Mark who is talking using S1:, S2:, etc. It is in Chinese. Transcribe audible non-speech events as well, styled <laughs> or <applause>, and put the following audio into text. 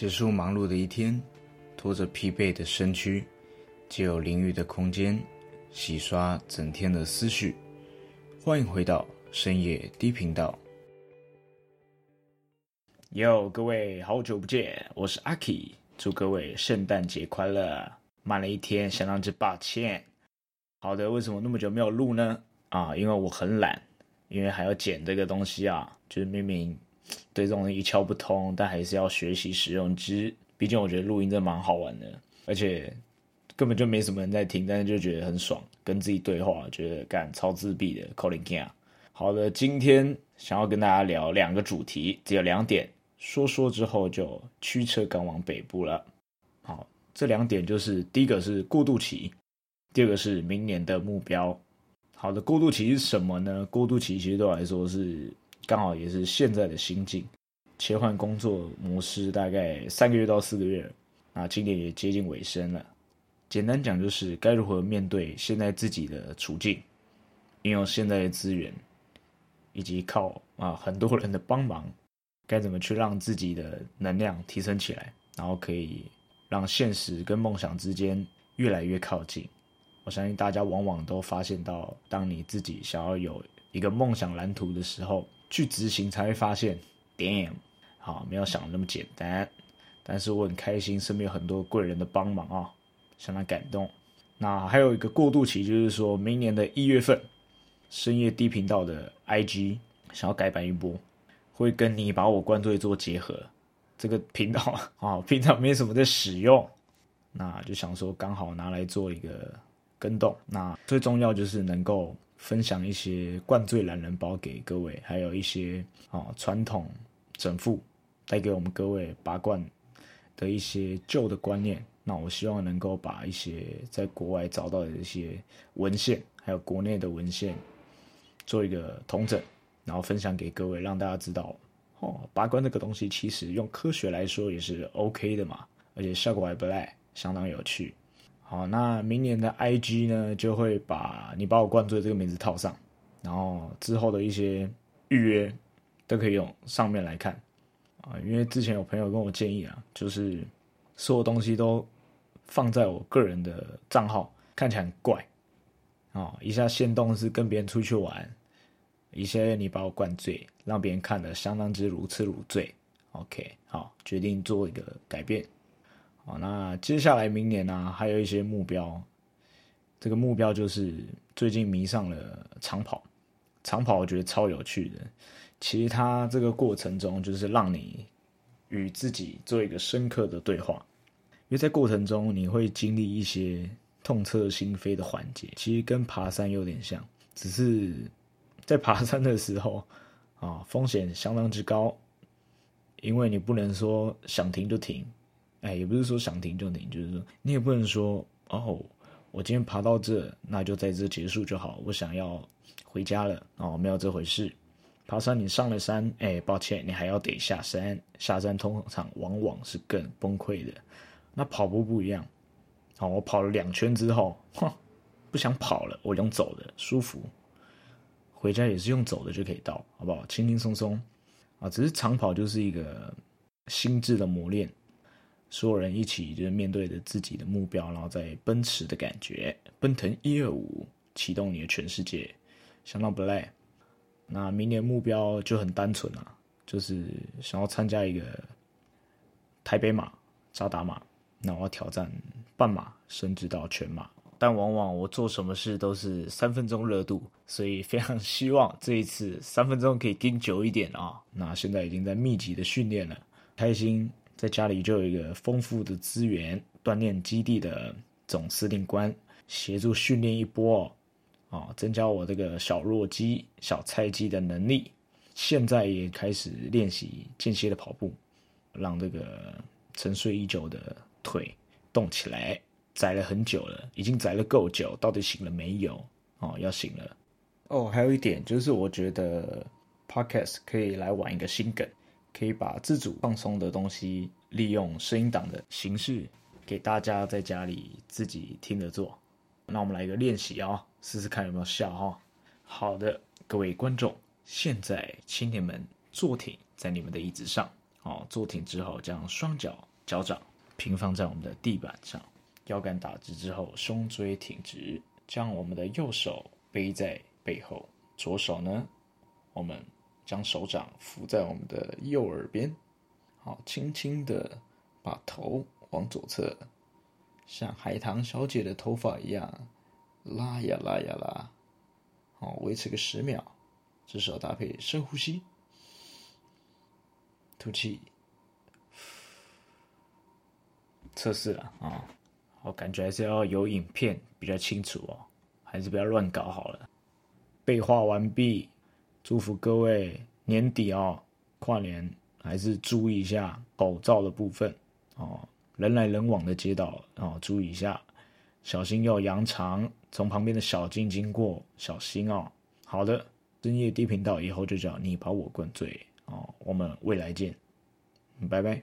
S1: 结束忙碌的一天，拖着疲惫的身躯，借有淋浴的空间，洗刷整天的思绪。欢迎回到深夜低频道。哟，各位好久不见，我是阿 K，祝各位圣诞节快乐！慢了一天，相当之抱歉。好的，为什么那么久没有录呢？啊，因为我很懒，因为还要剪这个东西啊，就是明明。对这种一窍不通，但还是要学习使用之。毕竟我觉得录音真蛮好玩的，而且根本就没什么人在听，但是就觉得很爽，跟自己对话，觉得干超自闭的。Calling King 好的，今天想要跟大家聊两个主题，只有两点，说说之后就驱车赶往北部了。好，这两点就是第一个是过渡期，第二个是明年的目标。好的，过渡期是什么呢？过渡期其实对我来说是。刚好也是现在的心境，切换工作模式大概三个月到四个月，啊，今年也接近尾声了。简单讲就是该如何面对现在自己的处境，运用现在的资源，以及靠啊很多人的帮忙，该怎么去让自己的能量提升起来，然后可以让现实跟梦想之间越来越靠近。我相信大家往往都发现到，当你自己想要有一个梦想蓝图的时候。去执行才会发现，damn，好，没有想的那么简单。但是我很开心，身边有很多贵人的帮忙啊，相当感动。那还有一个过渡期，就是说明年的一月份，深夜低频道的 IG 想要改版一波，会跟你把我灌醉做结合。这个频道 <laughs> 啊，平常没什么在使用，那就想说刚好拿来做一个跟动。那最重要就是能够。分享一些灌醉懒人包给各位，还有一些啊传统整副带给我们各位拔罐的一些旧的观念。那我希望能够把一些在国外找到的一些文献，还有国内的文献做一个统整，然后分享给各位，让大家知道哦，拔罐这个东西其实用科学来说也是 OK 的嘛，而且效果还不赖，相当有趣。好，那明年的 IG 呢，就会把你把我灌醉这个名字套上，然后之后的一些预约都可以用上面来看啊。因为之前有朋友跟我建议啊，就是所有东西都放在我个人的账号，看起来很怪啊。一下限动是跟别人出去玩，一些你把我灌醉，让别人看的相当之如痴如醉。OK，好，决定做一个改变。好，那接下来明年呢，还有一些目标。这个目标就是最近迷上了长跑，长跑我觉得超有趣的。其实它这个过程中，就是让你与自己做一个深刻的对话，因为在过程中你会经历一些痛彻心扉的环节。其实跟爬山有点像，只是在爬山的时候啊，风险相当之高，因为你不能说想停就停。哎，也不是说想停就停，就是说你也不能说哦，我今天爬到这，那就在这结束就好。我想要回家了哦，没有这回事。爬山你上了山，哎，抱歉，你还要得下山。下山通常往往是更崩溃的。那跑步不一样，好，我跑了两圈之后，哼，不想跑了，我用走的舒服。回家也是用走的就可以到，好不好？轻轻松松啊，只是长跑就是一个心智的磨练。所有人一起就是面对着自己的目标，然后在奔驰的感觉，奔腾一二五，启动你的全世界，相当不赖。那明年目标就很单纯啊，就是想要参加一个台北马、扎达马，那我要挑战半马，甚至到全马。但往往我做什么事都是三分钟热度，所以非常希望这一次三分钟可以盯久一点啊。那现在已经在密集的训练了，开心。在家里就有一个丰富的资源，锻炼基地的总司令官协助训练一波哦，啊，增加我这个小弱鸡、小菜鸡的能力。现在也开始练习间歇的跑步，让这个沉睡已久的腿动起来。宅了很久了，已经宅了够久，到底醒了没有？哦，要醒了。哦，还有一点就是，我觉得 podcast 可以来玩一个新梗。可以把自主放松的东西利用声音档的形式，给大家在家里自己听着做。那我们来一个练习啊，试试看有没有效哈。好的，各位观众，现在请你们坐挺在你们的椅子上，哦，坐挺之后将双脚脚掌平放在我们的地板上，腰杆打直之后，胸椎挺直，将我们的右手背在背后，左手呢，我们将手掌扶在我们的右耳边，好，轻轻的把头往左侧，像海棠小姐的头发一样拉呀拉呀拉，好，维持个十秒，这时候搭配深呼吸，吐气。测试了啊，我感觉还是要有影片比较清楚哦，还是不要乱搞好了。背画完毕，祝福各位年底哦，跨年还是注意一下口罩的部分哦，人来人往的街道哦，注意一下，小心要扬长，从旁边的小径经过，小心哦。好的，深夜低频道以后就叫你把我灌醉哦，我们未来见，拜拜。